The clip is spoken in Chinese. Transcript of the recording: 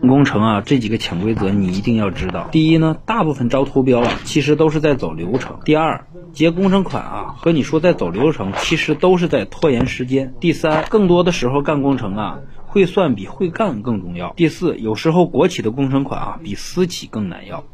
工程啊这几个潜规则你一定要知道。第一呢大部分招投标啊其实都是在走流程。第二结工程款啊和你说在走流程其实都是在拖延时间。第三更多的时候干工程啊会算比会干更重要。第四有时候国企的工程款啊比私企更难要。